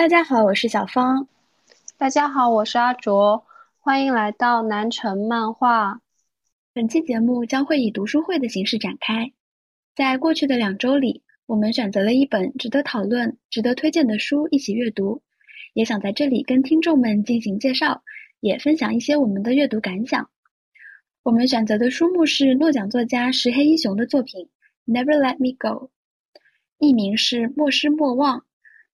大家好，我是小芳。大家好，我是阿卓。欢迎来到南城漫画。本期节目将会以读书会的形式展开。在过去的两周里，我们选择了一本值得讨论、值得推荐的书一起阅读，也想在这里跟听众们进行介绍，也分享一些我们的阅读感想。我们选择的书目是诺奖作家石黑一雄的作品《Never Let Me Go》，译名是《莫失莫忘》，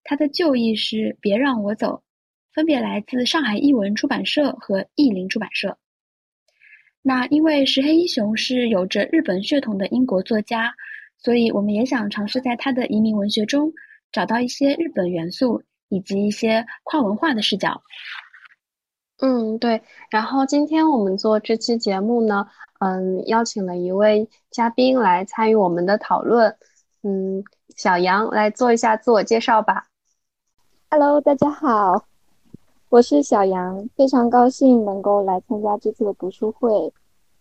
它的旧译是《别让我走》，分别来自上海译文出版社和译林出版社。那因为石黑一雄是有着日本血统的英国作家，所以我们也想尝试在他的移民文学中找到一些日本元素以及一些跨文化的视角。嗯，对。然后今天我们做这期节目呢，嗯，邀请了一位嘉宾来参与我们的讨论。嗯，小杨来做一下自我介绍吧。Hello，大家好，我是小杨，非常高兴能够来参加这次的读书会。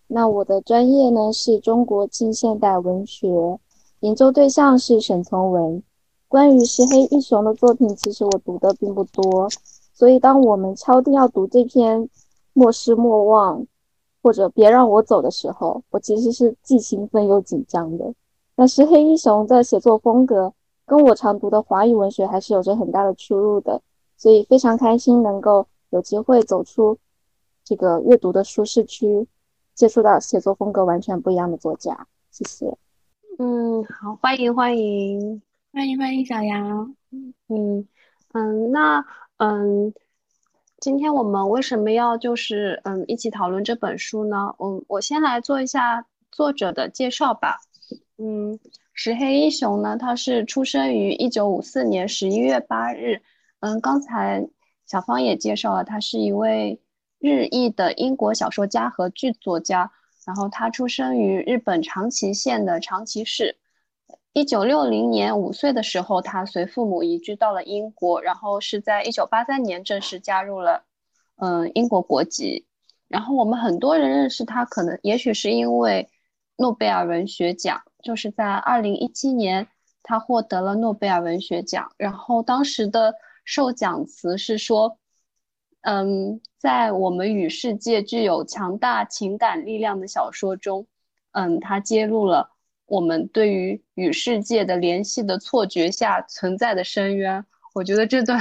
那我的专业呢是中国近现代文学，研究对象是沈从文。关于石黑一雄的作品，其实我读的并不多。所以，当我们敲定要读这篇《莫失莫忘》或者《别让我走》的时候，我其实是既兴奋又紧张的。那石黑一雄的写作风格跟我常读的华语文学还是有着很大的出入的，所以非常开心能够有机会走出这个阅读的舒适区，接触到写作风格完全不一样的作家。谢谢。嗯，好，欢迎欢迎欢迎欢迎小杨。嗯嗯，那。嗯，今天我们为什么要就是嗯一起讨论这本书呢？我我先来做一下作者的介绍吧。嗯，石黑一雄呢，他是出生于一九五四年十一月八日。嗯，刚才小芳也介绍了，他是一位日裔的英国小说家和剧作家。然后他出生于日本长崎县的长崎市。一九六零年五岁的时候，他随父母移居到了英国，然后是在一九八三年正式加入了，嗯，英国国籍。然后我们很多人认识他，可能也许是因为诺贝尔文学奖，就是在二零一七年他获得了诺贝尔文学奖。然后当时的授奖词是说，嗯，在我们与世界具有强大情感力量的小说中，嗯，他揭露了。我们对于与世界的联系的错觉下存在的深渊，我觉得这段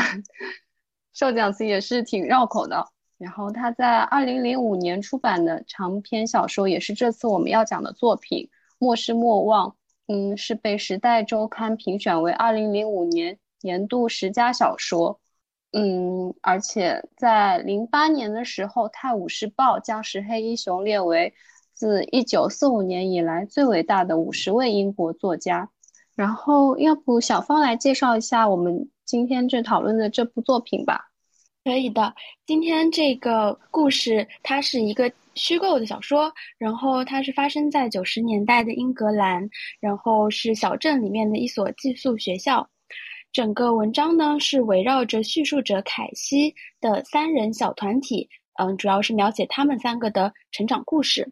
授奖词也是挺绕口的。然后他在二零零五年出版的长篇小说，也是这次我们要讲的作品《莫失莫忘》，嗯，是被《时代周刊》评选为二零零五年年度十佳小说。嗯，而且在零八年的时候，《泰晤士报》将石黑一雄列为。自一九四五年以来最伟大的五十位英国作家，然后要不小芳来介绍一下我们今天这讨论的这部作品吧？可以的，今天这个故事它是一个虚构的小说，然后它是发生在九十年代的英格兰，然后是小镇里面的一所寄宿学校。整个文章呢是围绕着叙述者凯西的三人小团体，嗯，主要是描写他们三个的成长故事。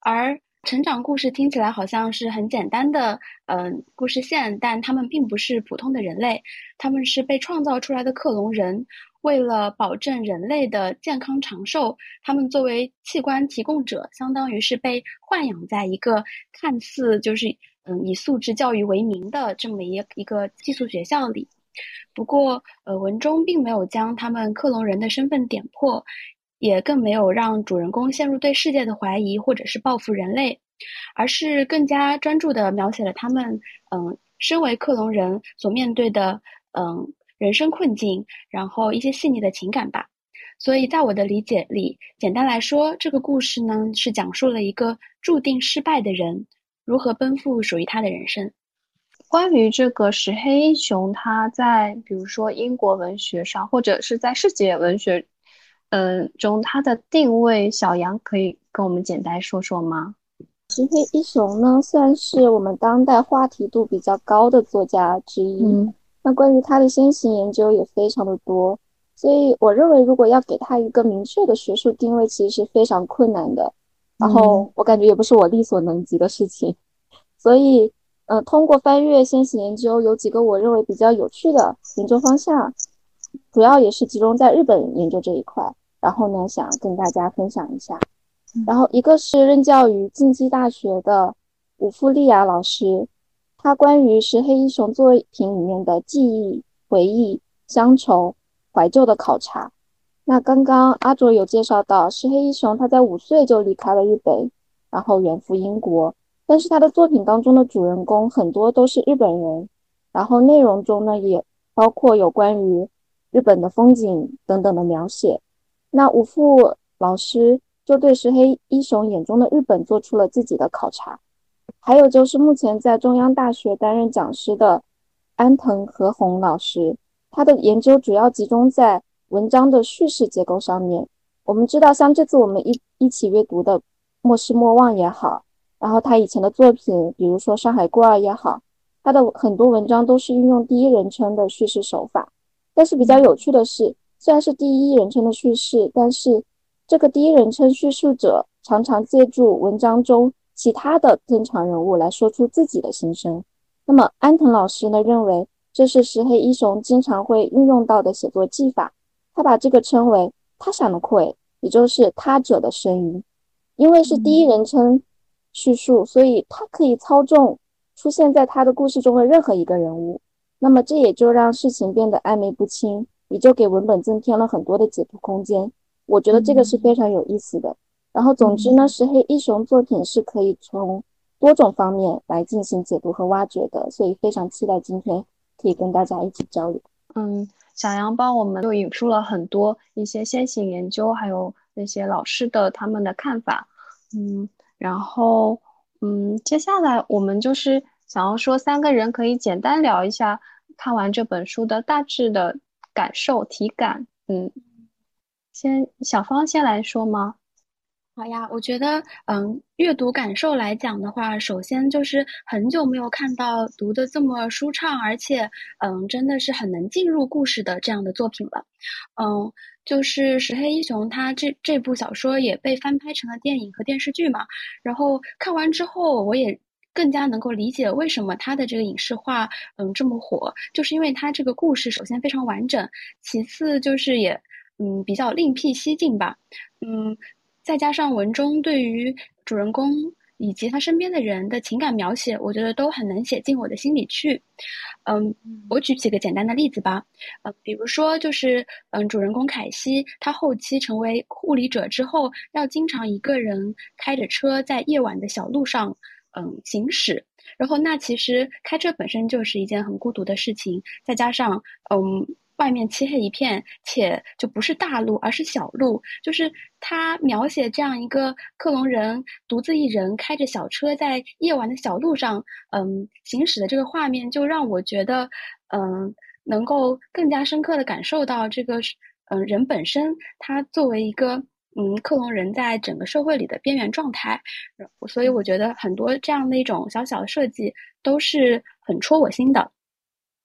而成长故事听起来好像是很简单的，嗯，故事线，但他们并不是普通的人类，他们是被创造出来的克隆人。为了保证人类的健康长寿，他们作为器官提供者，相当于是被豢养在一个看似就是嗯以素质教育为名的这么一一个寄宿学校里。不过，呃，文中并没有将他们克隆人的身份点破。也更没有让主人公陷入对世界的怀疑，或者是报复人类，而是更加专注的描写了他们，嗯，身为克隆人所面对的，嗯，人生困境，然后一些细腻的情感吧。所以在我的理解里，简单来说，这个故事呢是讲述了一个注定失败的人如何奔赴属于他的人生。关于这个石黑一雄，他在比如说英国文学上，或者是在世界文学。嗯，中他的定位，小杨可以跟我们简单说说吗？石黑一雄呢，算是我们当代话题度比较高的作家之一。嗯，那关于他的先行研究也非常的多，所以我认为，如果要给他一个明确的学术定位，其实是非常困难的。然后我感觉也不是我力所能及的事情。所以，呃，通过翻阅先行研究，有几个我认为比较有趣的研究方向。主要也是集中在日本研究这一块，然后呢，想跟大家分享一下。然后一个是任教于近畿大学的武富利亚老师，他关于石黑一雄作品里面的记忆、回忆、乡愁、怀旧的考察。那刚刚阿卓有介绍到，石黑一雄他在五岁就离开了日本，然后远赴英国，但是他的作品当中的主人公很多都是日本人，然后内容中呢也包括有关于日本的风景等等的描写。那五富老师。就对石黑一雄眼中的日本做出了自己的考察，还有就是目前在中央大学担任讲师的安藤和宏老师，他的研究主要集中在文章的叙事结构上面。我们知道，像这次我们一一起阅读的《莫失莫忘》也好，然后他以前的作品，比如说《上海孤儿》也好，他的很多文章都是运用第一人称的叙事手法。但是比较有趣的是，虽然是第一人称的叙事，但是这个第一人称叙述者常常借助文章中其他的登场人物来说出自己的心声。那么安藤老师呢认为这是石黑一雄经常会运用到的写作技法，他把这个称为“他想的会”，也就是他者的声音。因为是第一人称叙述，所以他可以操纵出现在他的故事中的任何一个人物。那么这也就让事情变得暧昧不清，也就给文本增添了很多的解读空间。我觉得这个是非常有意思的。然后，总之呢，石黑一雄作品是可以从多种方面来进行解读和挖掘的，所以非常期待今天可以跟大家一起交流。嗯，小杨帮我们又引出了很多一些先行研究，还有那些老师的他们的看法。嗯，然后嗯，接下来我们就是想要说三个人可以简单聊一下看完这本书的大致的感受、体感。嗯。先小芳先来说吗？好呀，我觉得，嗯，阅读感受来讲的话，首先就是很久没有看到读的这么舒畅，而且，嗯，真的是很能进入故事的这样的作品了。嗯，就是石黑一雄他这这部小说也被翻拍成了电影和电视剧嘛。然后看完之后，我也更加能够理解为什么他的这个影视化，嗯，这么火，就是因为他这个故事首先非常完整，其次就是也。嗯，比较另辟蹊径吧。嗯，再加上文中对于主人公以及他身边的人的情感描写，我觉得都很能写进我的心里去。嗯，我举几个简单的例子吧。呃，比如说就是嗯，主人公凯西，他后期成为护理者之后，要经常一个人开着车在夜晚的小路上嗯行驶。然后那其实开车本身就是一件很孤独的事情，再加上嗯。外面漆黑一片，且就不是大路，而是小路。就是他描写这样一个克隆人独自一人开着小车在夜晚的小路上，嗯，行驶的这个画面，就让我觉得，嗯，能够更加深刻的感受到这个，嗯，人本身他作为一个，嗯，克隆人在整个社会里的边缘状态。所以我觉得很多这样的一种小小的设计都是很戳我心的。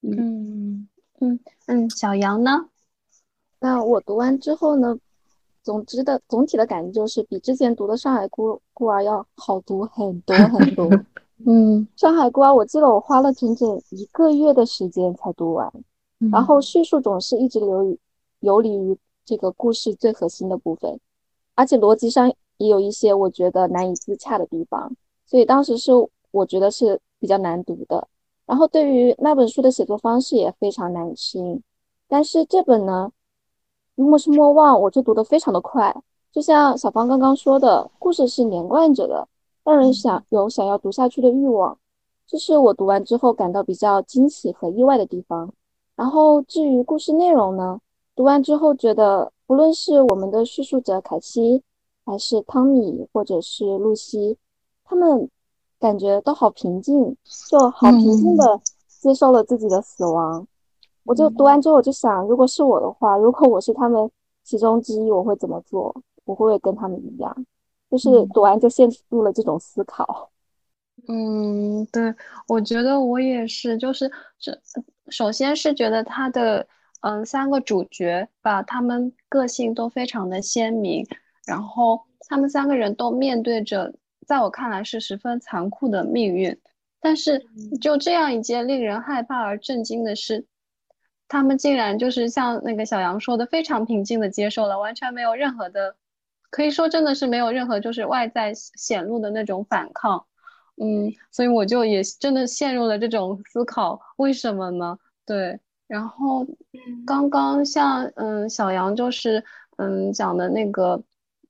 嗯。嗯嗯嗯，小杨呢？那我读完之后呢，总之的总体的感觉就是比之前读的《上海孤孤儿》要好读很多很多。嗯，《上海孤儿》我记得我花了整整一个月的时间才读完，然后叙述总是一直流于游离于这个故事最核心的部分，而且逻辑上也有一些我觉得难以自洽的地方，所以当时是我觉得是比较难读的。然后对于那本书的写作方式也非常难以适应，但是这本呢，如果是莫忘，我就读得非常的快，就像小芳刚刚说的，故事是连贯着的，让人想有想要读下去的欲望，这是我读完之后感到比较惊喜和意外的地方。然后至于故事内容呢，读完之后觉得，不论是我们的叙述者凯西，还是汤米，或者是露西，他们。感觉都好平静，就好平静的接受了自己的死亡。我就读完之后，我就想，如果是我的话，如果我是他们其中之一，我会怎么做？我会不会跟他们一样？就是读完就陷入了这种思考。嗯，对，我觉得我也是，就是这，首先是觉得他的嗯三个主角吧，他们个性都非常的鲜明，然后他们三个人都面对着。在我看来是十分残酷的命运，但是就这样一件令人害怕而震惊的事，他们竟然就是像那个小杨说的，非常平静的接受了，完全没有任何的，可以说真的是没有任何就是外在显露的那种反抗。嗯，所以我就也真的陷入了这种思考，为什么呢？对，然后刚刚像嗯小杨就是嗯讲的那个，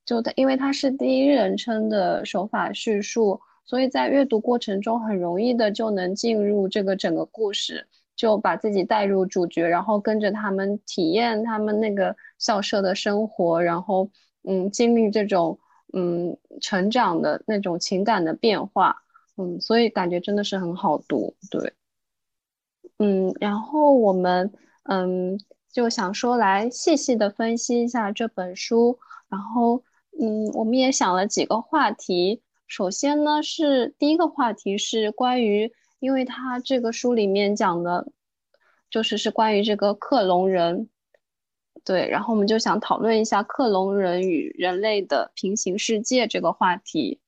就它因为他是第一人称的手法叙述，所以在阅读过程中很容易的就能进入这个整个故事，就把自己带入主角，然后跟着他们体验他们那个校舍的生活，然后嗯经历这种嗯成长的那种情感的变化。嗯，所以感觉真的是很好读，对，嗯，然后我们嗯就想说来细细的分析一下这本书，然后嗯我们也想了几个话题，首先呢是第一个话题是关于，因为他这个书里面讲的，就是是关于这个克隆人，对，然后我们就想讨论一下克隆人与人类的平行世界这个话题。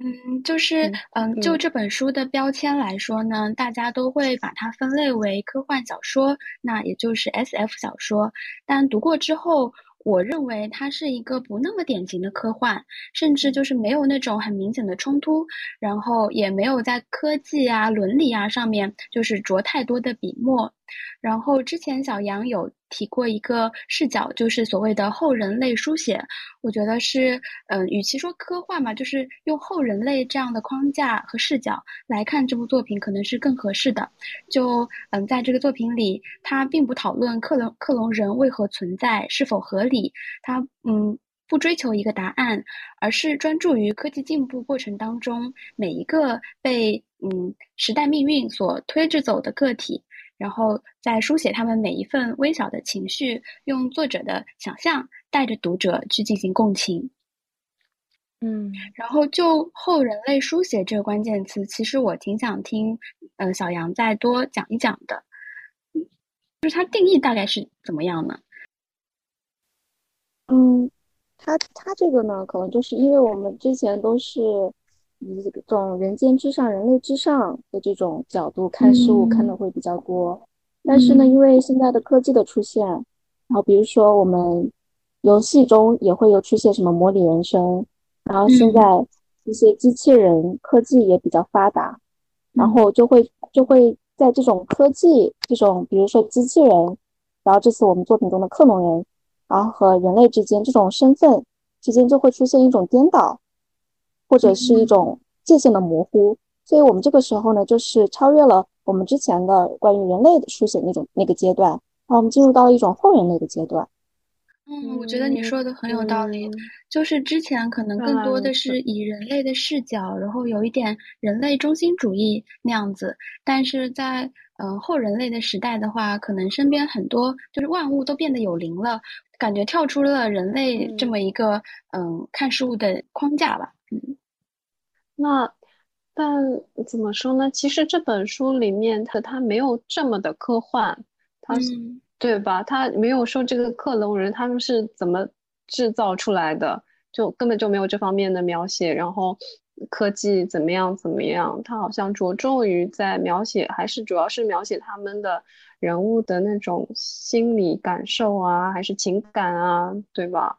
嗯，就是嗯，就这本书的标签来说呢，大家都会把它分类为科幻小说，那也就是 S F 小说。但读过之后，我认为它是一个不那么典型的科幻，甚至就是没有那种很明显的冲突，然后也没有在科技啊、伦理啊上面就是着太多的笔墨。然后之前小杨有提过一个视角，就是所谓的后人类书写。我觉得是，嗯，与其说科幻嘛，就是用后人类这样的框架和视角来看这部作品，可能是更合适的。就，嗯，在这个作品里，他并不讨论克隆克隆人为何存在，是否合理，他，嗯，不追求一个答案，而是专注于科技进步过程当中每一个被，嗯，时代命运所推着走的个体。然后再书写他们每一份微小的情绪，用作者的想象带着读者去进行共情。嗯，然后就后人类书写这个关键词，其实我挺想听，呃，小杨再多讲一讲的。就是它定义大概是怎么样呢？嗯，它它这个呢，可能就是因为我们之前都是。以这种人间至上、人类至上的这种角度看事物，看的会比较多。但是呢，因为现在的科技的出现，然后比如说我们游戏中也会有出现什么模拟人生，然后现在一些机器人科技也比较发达，然后就会就会在这种科技这种，比如说机器人，然后这次我们作品中的克隆人，然后和人类之间这种身份之间就会出现一种颠倒。或者是一种界限的模糊，所以我们这个时候呢，就是超越了我们之前的关于人类的书写那种那个阶段，然后我们进入到了一种后人类的阶段。嗯，我觉得你说的很有道理，就是之前可能更多的是以人类的视角，然后有一点人类中心主义那样子，但是在嗯后人类的时代的话，可能身边很多就是万物都变得有灵了，感觉跳出了人类这么一个嗯看事物的框架吧。嗯，那但怎么说呢？其实这本书里面它它没有这么的科幻，它对吧？它没有说这个克隆人他们是怎么制造出来的，就根本就没有这方面的描写。然后科技怎么样怎么样，它好像着重于在描写，还是主要是描写他们的人物的那种心理感受啊，还是情感啊，对吧？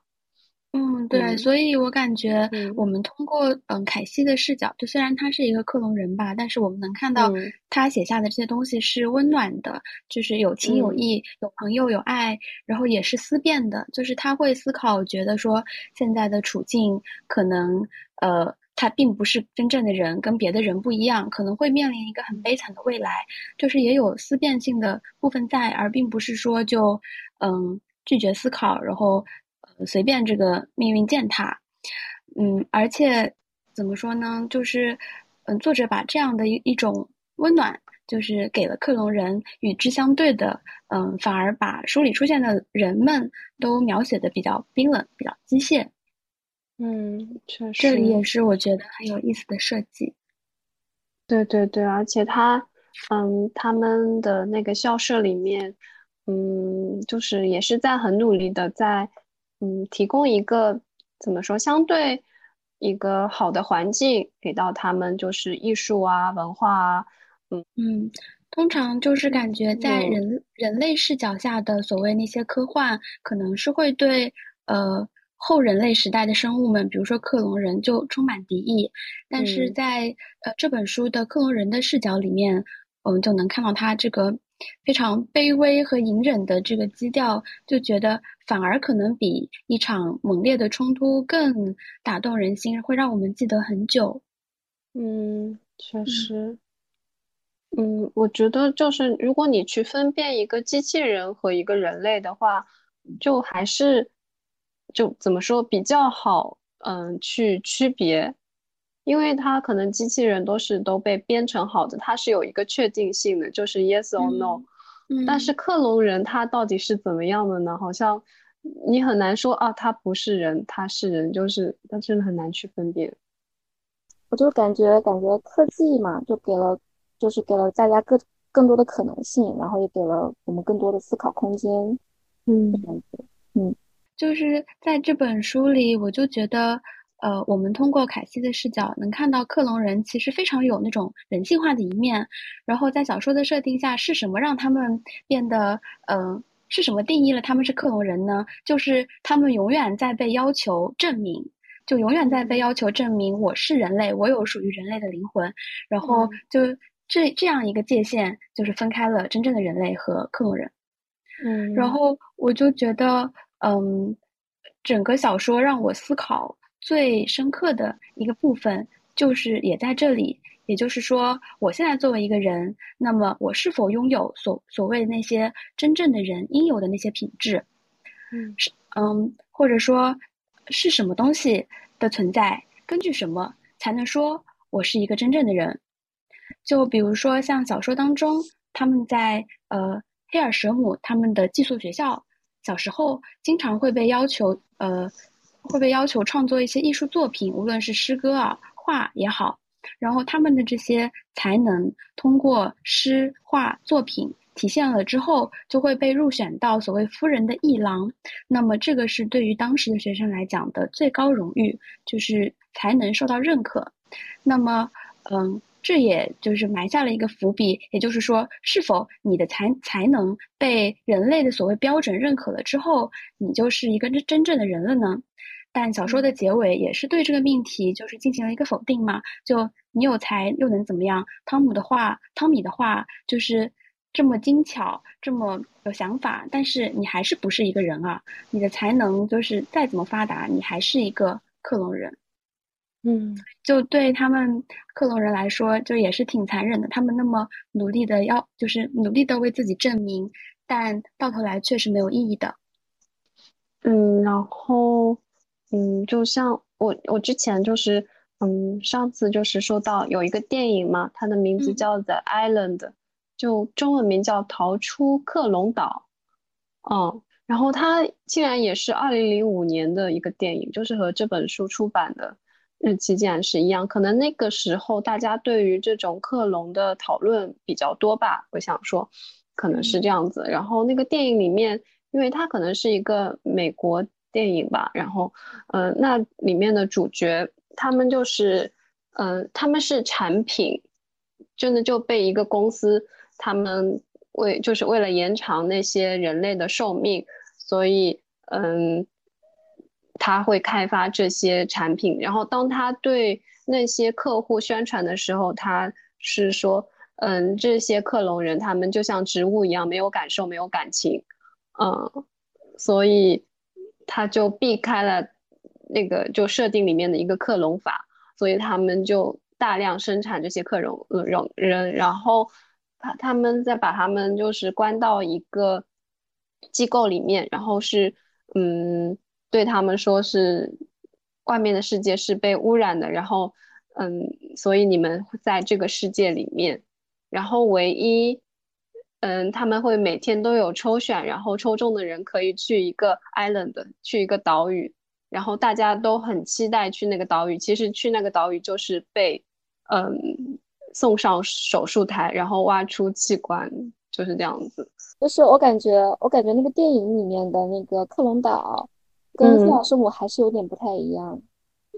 嗯，对，所以我感觉我们通过嗯凯西的视角，就虽然他是一个克隆人吧，但是我们能看到他写下的这些东西是温暖的，就是有情有义，有朋友有爱，然后也是思辨的，就是他会思考，觉得说现在的处境可能呃他并不是真正的人，跟别的人不一样，可能会面临一个很悲惨的未来，就是也有思辨性的部分在，而并不是说就嗯拒绝思考，然后。随便这个命运践踏，嗯，而且怎么说呢？就是，嗯，作者把这样的一一种温暖，就是给了克隆人，与之相对的，嗯，反而把书里出现的人们都描写的比较冰冷，比较机械。嗯，确实，这里也是我觉得很有意思的设计。对对对，而且他，嗯，他们的那个校舍里面，嗯，就是也是在很努力的在。嗯，提供一个怎么说，相对一个好的环境给到他们，就是艺术啊、文化啊，嗯。嗯，通常就是感觉在人人类视角下的所谓那些科幻，可能是会对呃后人类时代的生物们，比如说克隆人，就充满敌意。但是在呃这本书的克隆人的视角里面，我们就能看到他这个非常卑微和隐忍的这个基调，就觉得反而可能比一场猛烈的冲突更打动人心，会让我们记得很久。嗯，确实。嗯，我觉得就是如果你去分辨一个机器人和一个人类的话，就还是就怎么说比较好，嗯，去区别，因为它可能机器人都是都被编程好的，它是有一个确定性的，就是 yes or no。嗯，但是克隆人他到底是怎么样的呢？好像你很难说啊，他不是人，他是人，就是他真的很难去分辨。我就感觉感觉科技嘛，就给了。就是给了大家更更多的可能性，然后也给了我们更多的思考空间。嗯，嗯，就是在这本书里，我就觉得，呃，我们通过凯西的视角，能看到克隆人其实非常有那种人性化的一面。然后在小说的设定下，是什么让他们变得，嗯，是什么定义了他们是克隆人呢？就是他们永远在被要求证明，就永远在被要求证明我是人类，我有属于人类的灵魂，然后就。这这样一个界限，就是分开了真正的人类和克隆人。嗯，然后我就觉得，嗯，整个小说让我思考最深刻的一个部分，就是也在这里。也就是说，我现在作为一个人，那么我是否拥有所所谓那些真正的人应有的那些品质？嗯，是嗯，或者说，是什么东西的存在，根据什么才能说我是一个真正的人？就比如说，像小说当中，他们在呃黑尔舍姆他们的寄宿学校，小时候经常会被要求呃会被要求创作一些艺术作品，无论是诗歌啊画也好，然后他们的这些才能通过诗画作品体现了之后，就会被入选到所谓夫人的艺廊。那么这个是对于当时的学生来讲的最高荣誉，就是才能受到认可。那么嗯。这也就是埋下了一个伏笔，也就是说，是否你的才才能被人类的所谓标准认可了之后，你就是一个真真正的人了呢？但小说的结尾也是对这个命题就是进行了一个否定嘛？就你有才又能怎么样？汤姆的话，汤米的话就是这么精巧，这么有想法，但是你还是不是一个人啊？你的才能就是再怎么发达，你还是一个克隆人。嗯，就对他们克隆人来说，就也是挺残忍的。他们那么努力的要，就是努力的为自己证明，但到头来却是没有意义的。嗯，然后，嗯，就像我，我之前就是，嗯，上次就是说到有一个电影嘛，它的名字叫《The Island》，就中文名叫《逃出克隆岛》。嗯，然后它竟然也是二零零五年的一个电影，就是和这本书出版的。日期竟然是一样，可能那个时候大家对于这种克隆的讨论比较多吧，我想说，可能是这样子。然后那个电影里面，因为它可能是一个美国电影吧，然后，嗯，那里面的主角他们就是，嗯，他们是产品，真的就被一个公司，他们为就是为了延长那些人类的寿命，所以，嗯。他会开发这些产品，然后当他对那些客户宣传的时候，他是说，嗯，这些克隆人他们就像植物一样，没有感受，没有感情，嗯，所以他就避开了那个就设定里面的一个克隆法，所以他们就大量生产这些克隆人人，然后他他们再把他们就是关到一个机构里面，然后是嗯。对他们说是外面的世界是被污染的，然后嗯，所以你们在这个世界里面，然后唯一嗯，他们会每天都有抽选，然后抽中的人可以去一个 island，去一个岛屿，然后大家都很期待去那个岛屿。其实去那个岛屿就是被嗯送上手术台，然后挖出器官，就是这样子。就是我感觉，我感觉那个电影里面的那个克隆岛。跟《黑尔圣母》还是有点不太一样。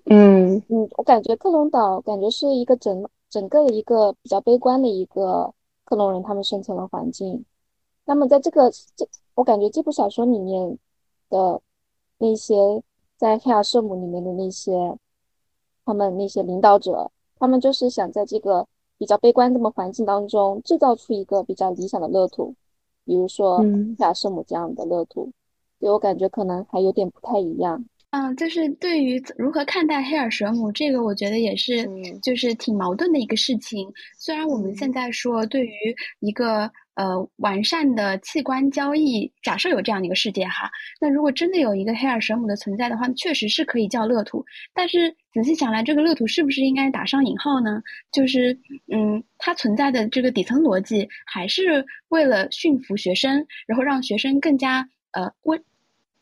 嗯嗯，我感觉克隆岛感觉是一个整整个的一个比较悲观的一个克隆人他们生存的环境。那么在这个这，我感觉这部小说里面的那些在黑尔圣母里面的那些他们那些领导者，他们就是想在这个比较悲观这么环境当中制造出一个比较理想的乐土，比如说黑尔圣母这样的乐土。所以我感觉可能还有点不太一样。嗯，就是对于如何看待黑尔蛇母这个，我觉得也是，就是挺矛盾的一个事情。虽然我们现在说，对于一个呃完善的器官交易，假设有这样的一个世界哈，那如果真的有一个黑尔蛇母的存在的话，确实是可以叫乐土。但是仔细想来，这个乐土是不是应该打上引号呢？就是嗯，它存在的这个底层逻辑，还是为了驯服学生，然后让学生更加呃温。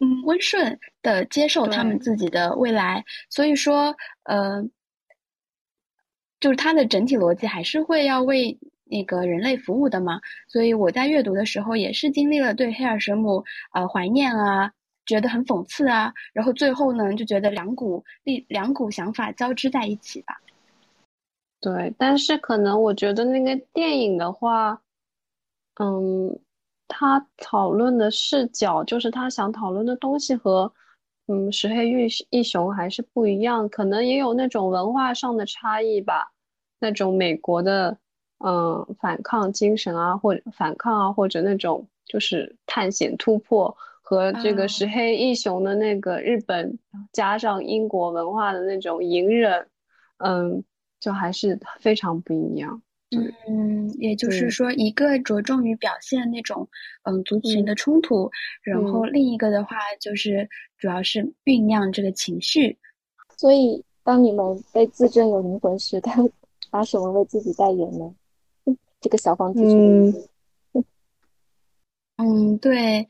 嗯，温顺的接受他们自己的未来，所以说，呃，就是它的整体逻辑还是会要为那个人类服务的嘛。所以我在阅读的时候也是经历了对黑尔神母呃怀念啊，觉得很讽刺啊，然后最后呢就觉得两股力两股想法交织在一起吧。对，但是可能我觉得那个电影的话，嗯。他讨论的视角，就是他想讨论的东西和，嗯，石黑玉一雄还是不一样，可能也有那种文化上的差异吧。那种美国的，嗯，反抗精神啊，或者反抗啊，或者那种就是探险突破，和这个石黑一雄的那个日本加上英国文化的那种隐忍，嗯，就还是非常不一样。嗯，也就是说，一个着重于表现那种嗯族群的冲突，然后另一个的话就是主要是酝酿这个情绪。所以，当你们被自证有灵魂时，他拿什么为自己代言呢？这个小房子。嗯，嗯，对，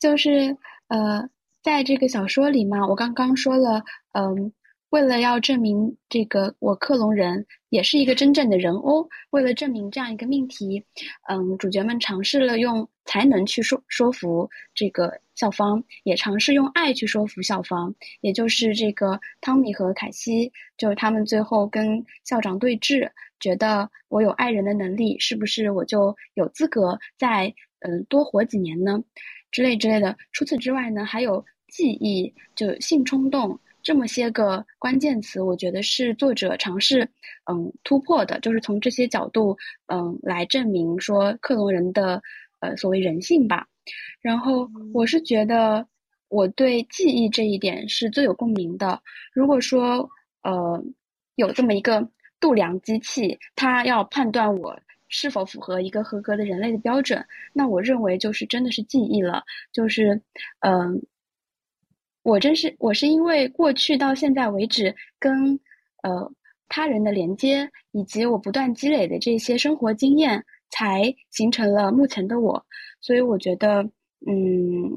就是呃，在这个小说里嘛，我刚刚说了，嗯。为了要证明这个我克隆人也是一个真正的人哦，为了证明这样一个命题，嗯，主角们尝试了用才能去说说服这个校方，也尝试用爱去说服校方，也就是这个汤米和凯西，就是他们最后跟校长对峙，觉得我有爱人的能力，是不是我就有资格再嗯多活几年呢？之类之类的。除此之外呢，还有记忆，就性冲动。这么些个关键词，我觉得是作者尝试嗯突破的，就是从这些角度嗯来证明说克隆人的呃所谓人性吧。然后我是觉得我对记忆这一点是最有共鸣的。如果说呃有这么一个度量机器，它要判断我是否符合一个合格的人类的标准，那我认为就是真的是记忆了，就是嗯。我真是我是因为过去到现在为止跟呃他人的连接，以及我不断积累的这些生活经验，才形成了目前的我。所以我觉得，嗯，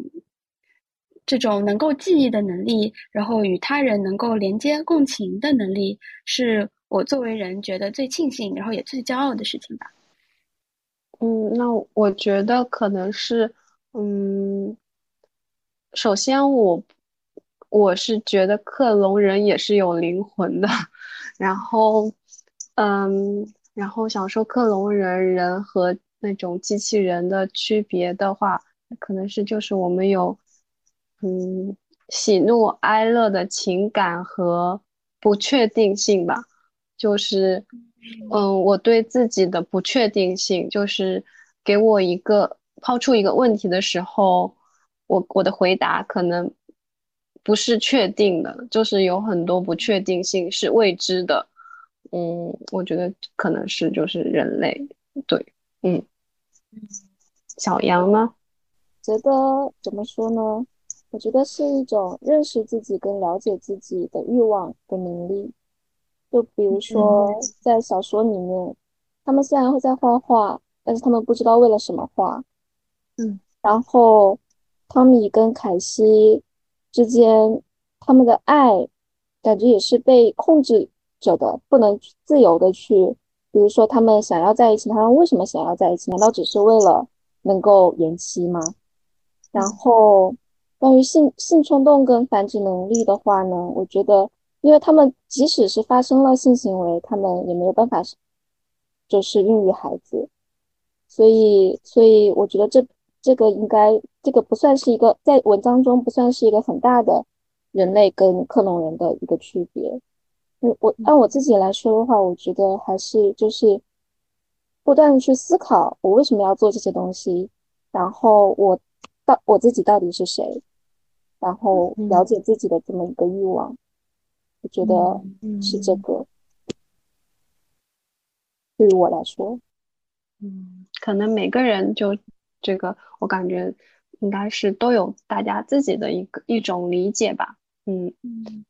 这种能够记忆的能力，然后与他人能够连接共情的能力，是我作为人觉得最庆幸，然后也最骄傲的事情吧。嗯，那我觉得可能是，嗯，首先我。我是觉得克隆人也是有灵魂的，然后，嗯，然后想说克隆人人和那种机器人的区别的话，可能是就是我们有，嗯，喜怒哀乐的情感和不确定性吧，就是，嗯，我对自己的不确定性，就是给我一个抛出一个问题的时候，我我的回答可能。不是确定的，就是有很多不确定性，是未知的。嗯，我觉得可能是就是人类，对，嗯，小杨呢？觉得怎么说呢？我觉得是一种认识自己跟了解自己的欲望的能力。就比如说在小说里面，他们虽然会在画画，但是他们不知道为了什么画。嗯，然后汤米跟凯西。之间，他们的爱感觉也是被控制着的，不能自由的去。比如说，他们想要在一起，他们为什么想要在一起？难道只是为了能够延期吗？然后，关于性性冲动跟繁殖能力的话呢，我觉得，因为他们即使是发生了性行为，他们也没有办法，就是孕育孩子。所以，所以我觉得这这个应该，这个不算是一个在文章中不算是一个很大的人类跟克隆人的一个区别。我我按我自己来说的话，我觉得还是就是不断的去思考我为什么要做这些东西，然后我到我自己到底是谁，然后了解自己的这么一个欲望，我觉得是这个。对于我来说，嗯，可能每个人就这个，我感觉应该是都有大家自己的一个一种理解吧。嗯嗯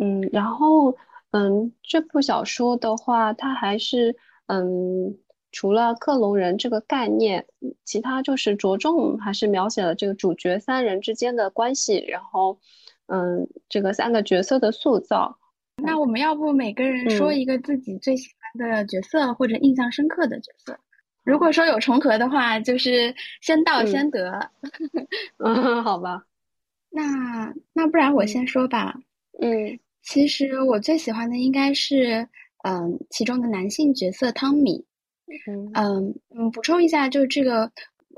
嗯，然后嗯，这部小说的话，它还是嗯，除了克隆人这个概念，其他就是着重还是描写了这个主角三人之间的关系，然后嗯，这个三个角色的塑造。那我们要不每个人说一个自己最喜欢的角色或者印象深刻的角色？如果说有重合的话，就是先到先得。嗯，好吧。那那不然我先说吧。嗯，其实我最喜欢的应该是嗯其中的男性角色汤米。嗯嗯，补充一下，就是这个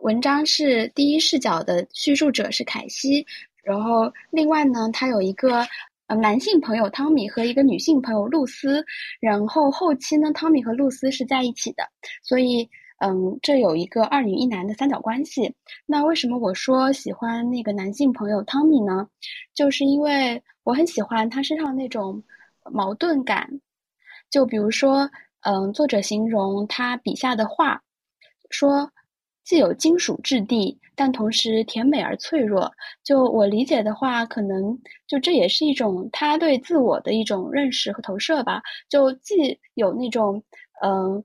文章是第一视角的叙述者是凯西，然后另外呢，他有一个。呃，男性朋友汤米和一个女性朋友露丝，然后后期呢，汤米和露丝是在一起的，所以，嗯，这有一个二女一男的三角关系。那为什么我说喜欢那个男性朋友汤米呢？就是因为我很喜欢他身上那种矛盾感。就比如说，嗯，作者形容他笔下的画，说。既有金属质地，但同时甜美而脆弱。就我理解的话，可能就这也是一种他对自我的一种认识和投射吧。就既有那种，嗯，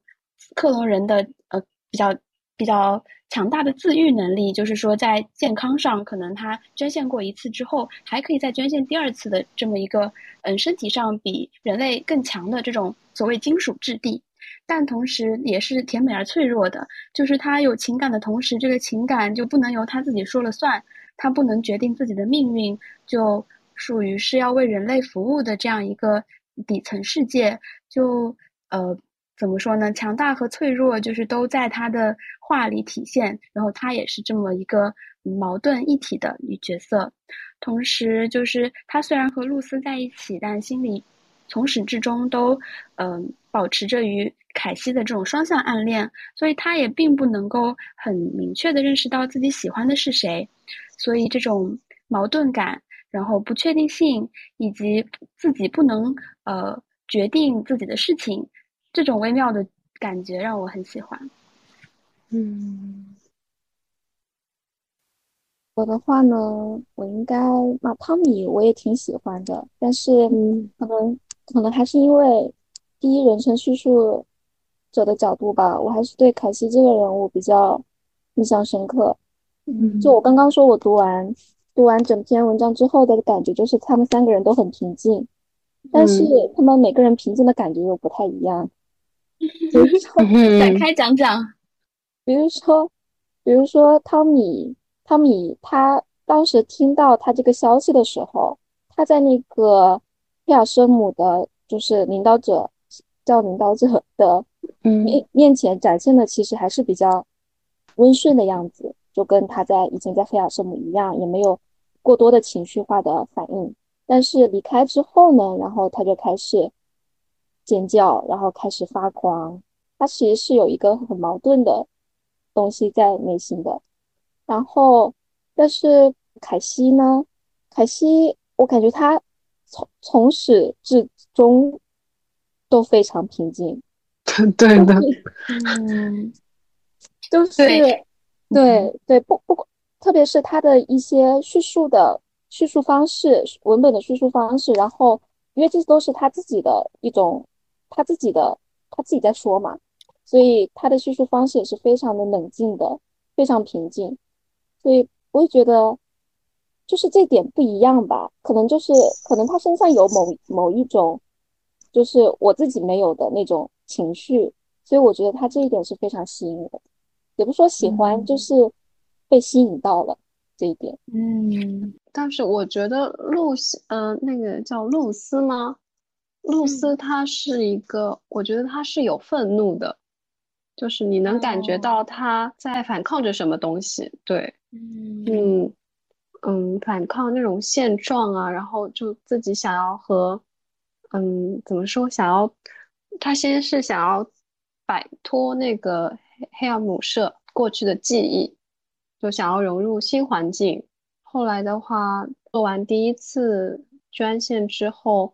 克隆人的呃比较比较强大的自愈能力，就是说在健康上，可能他捐献过一次之后，还可以再捐献第二次的这么一个，嗯，身体上比人类更强的这种所谓金属质地。但同时也是甜美而脆弱的，就是他有情感的同时，这个情感就不能由他自己说了算，他不能决定自己的命运，就属于是要为人类服务的这样一个底层世界。就呃，怎么说呢？强大和脆弱就是都在他的画里体现，然后他也是这么一个矛盾一体的女角色。同时，就是他虽然和露丝在一起，但心里从始至终都嗯保持着与。凯西的这种双向暗恋，所以他也并不能够很明确的认识到自己喜欢的是谁，所以这种矛盾感，然后不确定性，以及自己不能呃决定自己的事情，这种微妙的感觉让我很喜欢。嗯，我的话呢，我应该那汤米我也挺喜欢的，但是可能可能还是因为第一人称叙述。者的角度吧，我还是对凯西这个人物比较印象深刻。嗯，就我刚刚说，我读完读完整篇文章之后的感觉，就是他们三个人都很平静，但是他们每个人平静的感觉又不太一样。展开讲讲，比如说，比如说汤米，汤米他当时听到他这个消息的时候，他在那个佩尔圣母的，就是领导者。叫领导者的面面前展现的其实还是比较温顺的样子，就跟他在以前在菲尔圣母一样，也没有过多的情绪化的反应。但是离开之后呢，然后他就开始尖叫，然后开始发狂。他其实是有一个很矛盾的东西在内心的。然后，但是凯西呢？凯西，我感觉他从从始至终。都非常平静，对的，嗯，就是对对不不，特别是他的一些叙述的叙述方式，文本的叙述方式，然后因为这都是他自己的一种，他自己的他自己在说嘛，所以他的叙述方式也是非常的冷静的，非常平静，所以我会觉得就是这点不一样吧，可能就是可能他身上有某某一种。就是我自己没有的那种情绪，所以我觉得他这一点是非常吸引我，也不说喜欢，就是被吸引到了这一点。嗯，但是我觉得露西，嗯，那个叫露丝吗？露丝她是一个，我觉得她是有愤怒的，就是你能感觉到她在反抗着什么东西，对，嗯。嗯嗯，反抗那种现状啊，然后就自己想要和，嗯，怎么说，想要，他先是想要摆脱那个黑黑尔姆社过去的记忆，就想要融入新环境。后来的话，做完第一次捐献之后，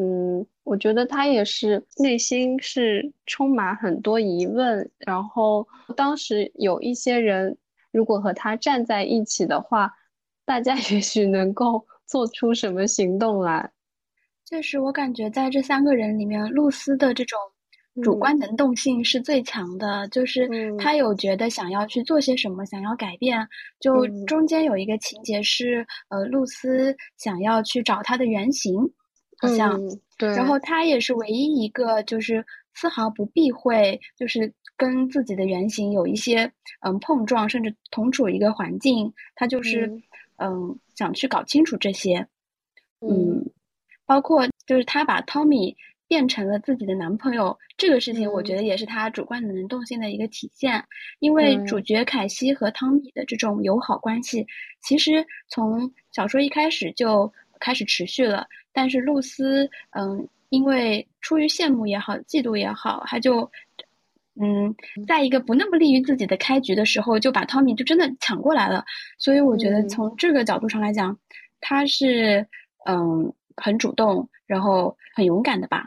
嗯，我觉得他也是内心是充满很多疑问。然后当时有一些人，如果和他站在一起的话，大家 也许能够做出什么行动来。确实，我感觉在这三个人里面，露丝的这种主观能动性是最强的，就是他有觉得想要去做些什么，想要改变。就中间有一个情节是，呃，露丝想要去找他的原型，好像，对。然后他也是唯一一个，就是丝毫不避讳，就是跟自己的原型有一些嗯碰撞，甚至同处一个环境，他就是嗯想去搞清楚这些，嗯。包括就是他把 Tommy 变成了自己的男朋友这个事情，我觉得也是他主观能动性的一个体现。因为主角凯西和汤米的这种友好关系，其实从小说一开始就开始持续了。但是露丝，嗯，因为出于羡慕也好，嫉妒也好，她就，嗯，在一个不那么利于自己的开局的时候，就把汤米就真的抢过来了。所以我觉得从这个角度上来讲，他是，嗯。很主动，然后很勇敢的吧？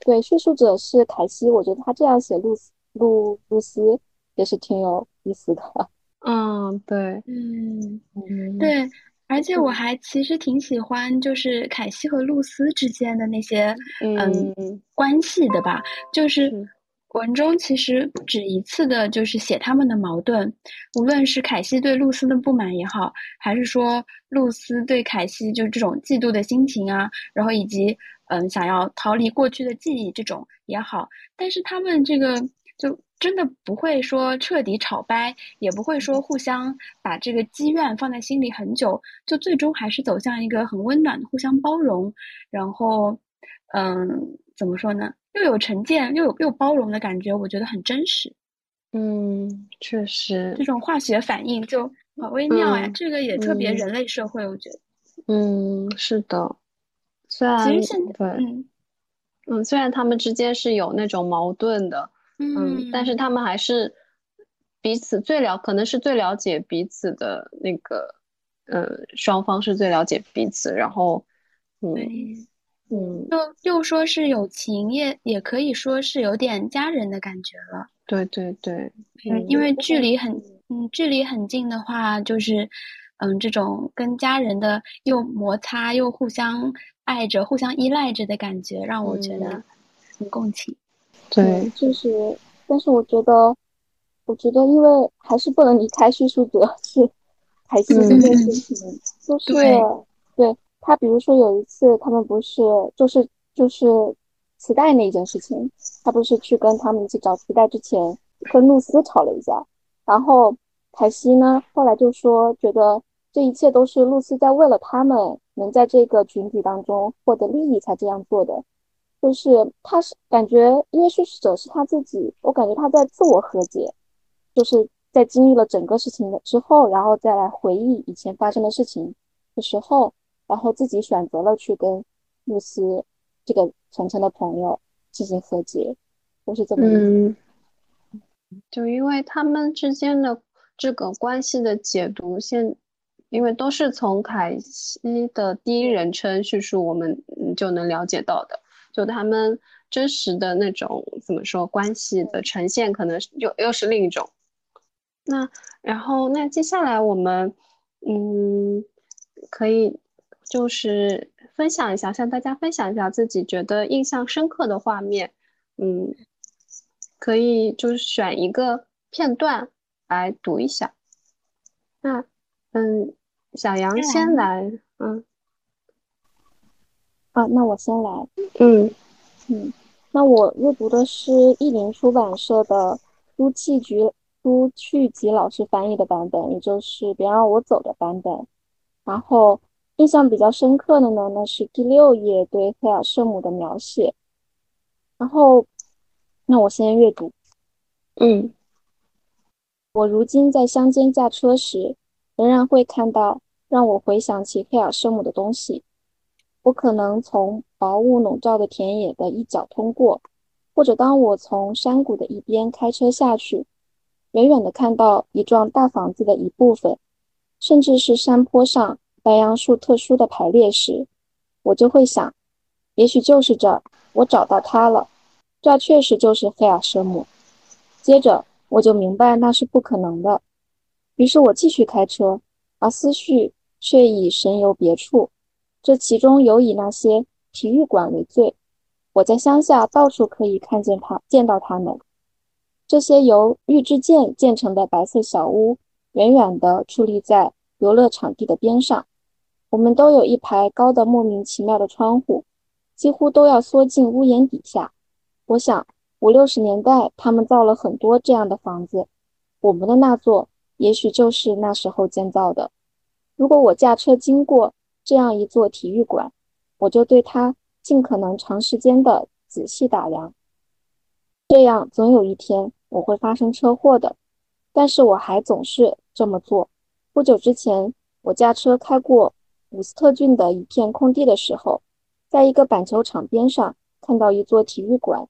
对，叙述者是凯西，我觉得他这样写露丝露露丝也是挺有意思的。嗯，对，嗯对，而且我还其实挺喜欢，就是凯西和露丝之间的那些嗯关系的吧，就是。文中其实不止一次的，就是写他们的矛盾，无论是凯西对露丝的不满也好，还是说露丝对凯西就是这种嫉妒的心情啊，然后以及嗯想要逃离过去的记忆这种也好，但是他们这个就真的不会说彻底吵掰，也不会说互相把这个积怨放在心里很久，就最终还是走向一个很温暖的互相包容，然后嗯怎么说呢？又有成见，又有又包容的感觉，我觉得很真实。嗯，确实，这种化学反应就好微妙呀。这个也特别人类社会，我觉得。嗯，是的。虽然其实现对，嗯嗯，虽然他们之间是有那种矛盾的，嗯，但是他们还是彼此最了，可能是最了解彼此的那个，呃，双方是最了解彼此，然后，嗯。嗯，又又说是友情，也也可以说是有点家人的感觉了。对对对，嗯，因为距离很，嗯，距离很近的话，就是，嗯，这种跟家人的又摩擦又互相爱着、互相依赖着的感觉，让我觉得很共情。对，就是，但是我觉得，我觉得，因为还是不能离开叙述者 是凯西这件事情，就是对。他比如说有一次，他们不是就是就是磁带那一件事情，他不是去跟他们一起找磁带之前，跟露丝吵了一架，然后凯西呢后来就说觉得这一切都是露丝在为了他们能在这个群体当中获得利益才这样做的，就是他是感觉因为叙事者是他自己，我感觉他在自我和解，就是在经历了整个事情的之后，然后再来回忆以前发生的事情的时候。然后自己选择了去跟露丝这个晨晨的朋友进行和解，都是这么嗯，就因为他们之间的这个关系的解读，现因为都是从凯西的第一人称叙述，我们就能了解到的，就他们真实的那种怎么说关系的呈现，可能又又是另一种。那然后那接下来我们嗯可以。就是分享一下，向大家分享一下自己觉得印象深刻的画面，嗯，可以就是选一个片段来读一下。那，嗯，小杨先来，嗯，啊，那我先来，嗯嗯，那我阅读的是译林出版社的朱气菊朱去吉老师翻译的版本，也就是别让我走的版本，然后。印象比较深刻的呢，那是第六页对黑尔圣母的描写。然后，那我先阅读。嗯，我如今在乡间驾车时，仍然会看到让我回想起黑尔圣母的东西。我可能从薄雾笼罩的田野的一角通过，或者当我从山谷的一边开车下去，远远的看到一幢大房子的一部分，甚至是山坡上白杨树特殊的排列时，我就会想，也许就是这儿，我找到它了，这确实就是黑尔舍姆。接着我就明白那是不可能的，于是我继续开车，而思绪却已神游别处。这其中有以那些体育馆为最。我在乡下到处可以看见它，见到它们。这些由预制件建成的白色小屋，远远地矗立在游乐场地的边上。我们都有一排高的莫名其妙的窗户，几乎都要缩进屋檐底下。我想，五六十年代他们造了很多这样的房子。我们的那座也许就是那时候建造的。如果我驾车经过，这样一座体育馆，我就对它尽可能长时间的仔细打量。这样总有一天我会发生车祸的，但是我还总是这么做。不久之前，我驾车开过伍斯特郡的一片空地的时候，在一个板球场边上看到一座体育馆，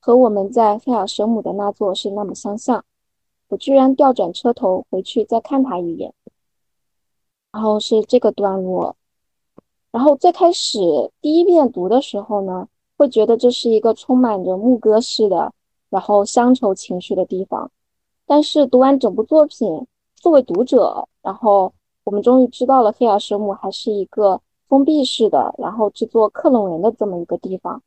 和我们在菲尔舍姆的那座是那么相像。我居然调转车头回去再看它一眼。然后是这个段落。然后最开始第一遍读的时候呢，会觉得这是一个充满着牧歌式的，然后乡愁情绪的地方。但是读完整部作品，作为读者，然后我们终于知道了黑尔舍姆还是一个封闭式的，然后制作克隆人的这么一个地方。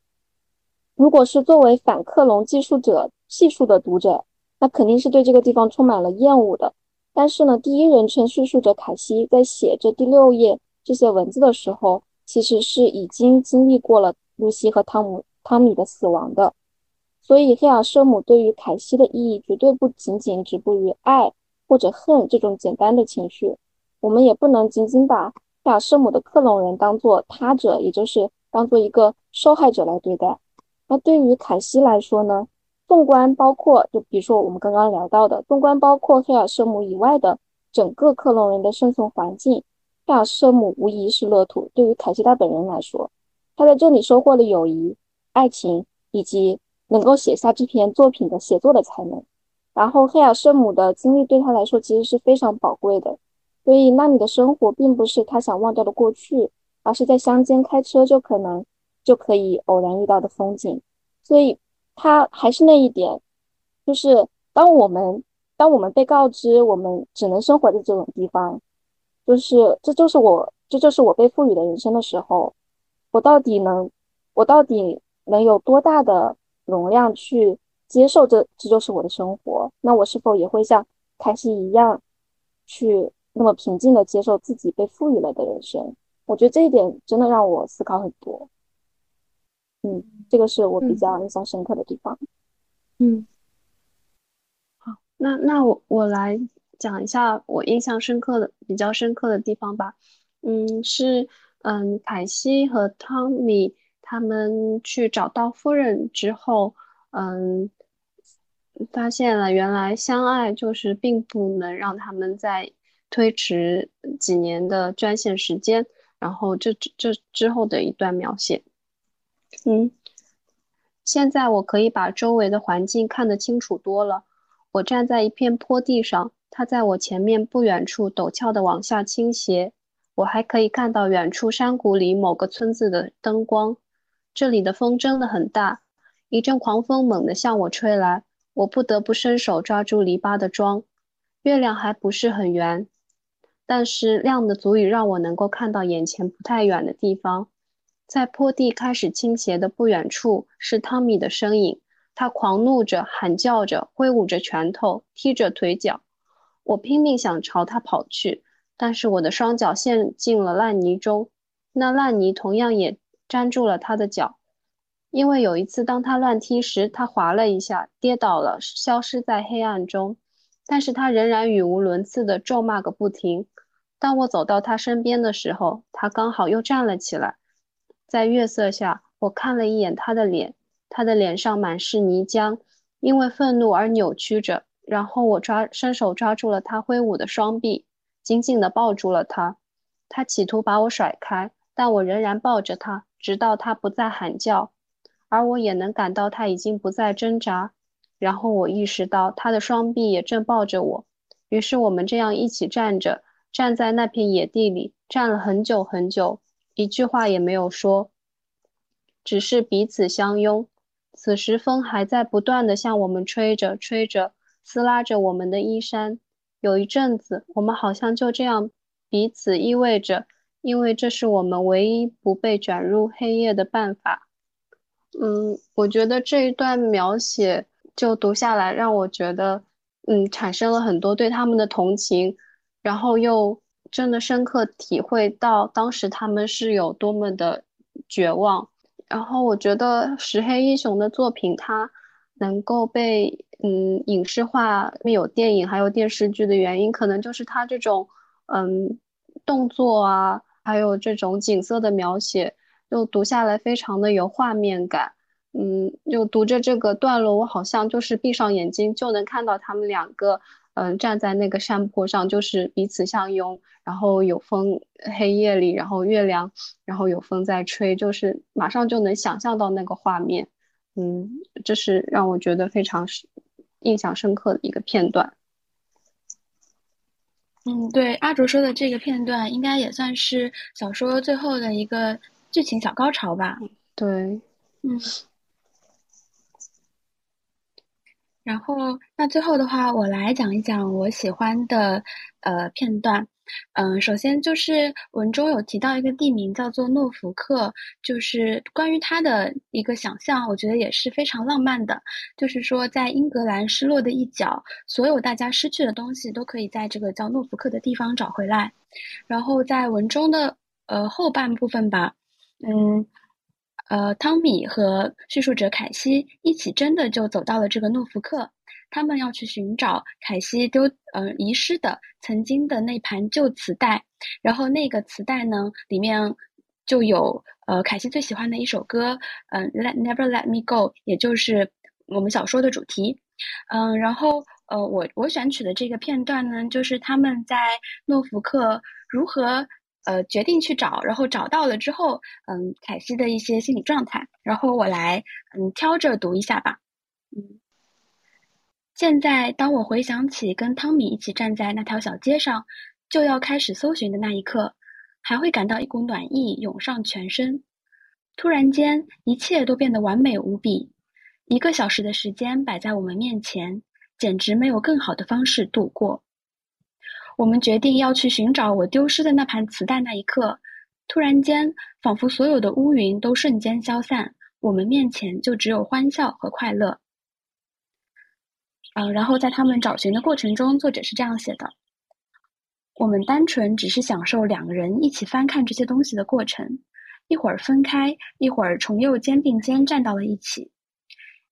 如果是作为反克隆技术者技术的读者，那肯定是对这个地方充满了厌恶的。但是呢，第一人称叙述者凯西在写这第六页。这些文字的时候，其实是已经经历过了露西和汤姆、汤米的死亡的，所以黑尔圣母对于凯西的意义绝对不仅仅止步于爱或者恨这种简单的情绪。我们也不能仅仅把黑尔圣母的克隆人当做他者，也就是当做一个受害者来对待。那对于凯西来说呢？纵观包括，就比如说我们刚刚聊到的，纵观包括黑尔圣母以外的整个克隆人的生存环境。大圣母无疑是乐土。对于凯西他本人来说，他在这里收获了友谊、爱情，以及能够写下这篇作品的写作的才能。然后，黑尔圣母的经历对他来说其实是非常宝贵的。所以，那里的生活并不是他想忘掉的过去，而是在乡间开车就可能就可以偶然遇到的风景。所以，他还是那一点，就是当我们当我们被告知我们只能生活在这种地方。就是，这就是我，这就是我被赋予的人生的时候，我到底能，我到底能有多大的容量去接受这，这就是我的生活？那我是否也会像凯西一样，去那么平静的接受自己被赋予了的人生？我觉得这一点真的让我思考很多。嗯，这个是我比较印象深刻的地方。嗯，好，那那我我来。讲一下我印象深刻的、比较深刻的地方吧。嗯，是嗯，凯西和汤米他们去找到夫人之后，嗯，发现了原来相爱就是并不能让他们再推迟几年的专线时间。然后这这之后的一段描写，嗯，现在我可以把周围的环境看得清楚多了。我站在一片坡地上。它在我前面不远处陡峭地往下倾斜，我还可以看到远处山谷里某个村子的灯光。这里的风真的很大，一阵狂风猛地向我吹来，我不得不伸手抓住篱笆的桩。月亮还不是很圆，但是亮的足以让我能够看到眼前不太远的地方。在坡地开始倾斜的不远处是汤米的身影，他狂怒着，喊叫着，挥舞着拳头，踢着腿脚。我拼命想朝他跑去，但是我的双脚陷进了烂泥中，那烂泥同样也粘住了他的脚。因为有一次，当他乱踢时，他滑了一下，跌倒了，消失在黑暗中。但是他仍然语无伦次地咒骂个不停。当我走到他身边的时候，他刚好又站了起来。在月色下，我看了一眼他的脸，他的脸上满是泥浆。因为愤怒而扭曲着。然后我抓伸手抓住了他挥舞的双臂，紧紧地抱住了他。他企图把我甩开，但我仍然抱着他，直到他不再喊叫，而我也能感到他已经不再挣扎。然后我意识到他的双臂也正抱着我。于是我们这样一起站着，站在那片野地里，站了很久很久，一句话也没有说，只是彼此相拥。此时风还在不断地向我们吹着，吹着，撕拉着我们的衣衫。有一阵子，我们好像就这样彼此依偎着，因为这是我们唯一不被卷入黑夜的办法。嗯，我觉得这一段描写就读下来，让我觉得。嗯，产生了很多对他们的同情，然后又真的深刻体会到当时他们是有多么的绝望。然后我觉得石黑一雄的作品，他能够被嗯影视化，有电影还有电视剧的原因，可能就是它这种嗯动作啊，还有这种景色的描写，就读下来非常的有画面感。嗯，就读着这个段落，我好像就是闭上眼睛就能看到他们两个，嗯，站在那个山坡上，就是彼此相拥，然后有风，黑夜里，然后月亮，然后有风在吹，就是马上就能想象到那个画面。嗯，这是让我觉得非常印象深刻的一个片段。嗯，对，阿卓说的这个片段，应该也算是小说最后的一个剧情小高潮吧？对，嗯。然后，那最后的话，我来讲一讲我喜欢的呃片段。嗯，首先就是文中有提到一个地名叫做诺福克，就是关于它的一个想象，我觉得也是非常浪漫的。就是说，在英格兰失落的一角，所有大家失去的东西都可以在这个叫诺福克的地方找回来。然后在文中的呃后半部分吧，嗯。呃，汤米和叙述者凯西一起真的就走到了这个诺福克，他们要去寻找凯西丢呃遗失的曾经的那盘旧磁带，然后那个磁带呢里面就有呃凯西最喜欢的一首歌，嗯，Let Never Let Me Go，也就是我们小说的主题，嗯，然后呃我我选取的这个片段呢，就是他们在诺福克如何。呃，决定去找，然后找到了之后，嗯，凯西的一些心理状态，然后我来，嗯，挑着读一下吧。嗯，现在当我回想起跟汤米一起站在那条小街上，就要开始搜寻的那一刻，还会感到一股暖意涌上全身。突然间，一切都变得完美无比。一个小时的时间摆在我们面前，简直没有更好的方式度过。我们决定要去寻找我丢失的那盘磁带。那一刻，突然间，仿佛所有的乌云都瞬间消散，我们面前就只有欢笑和快乐。嗯，然后在他们找寻的过程中，作者是这样写的：我们单纯只是享受两个人一起翻看这些东西的过程，一会儿分开，一会儿重又肩并肩站到了一起。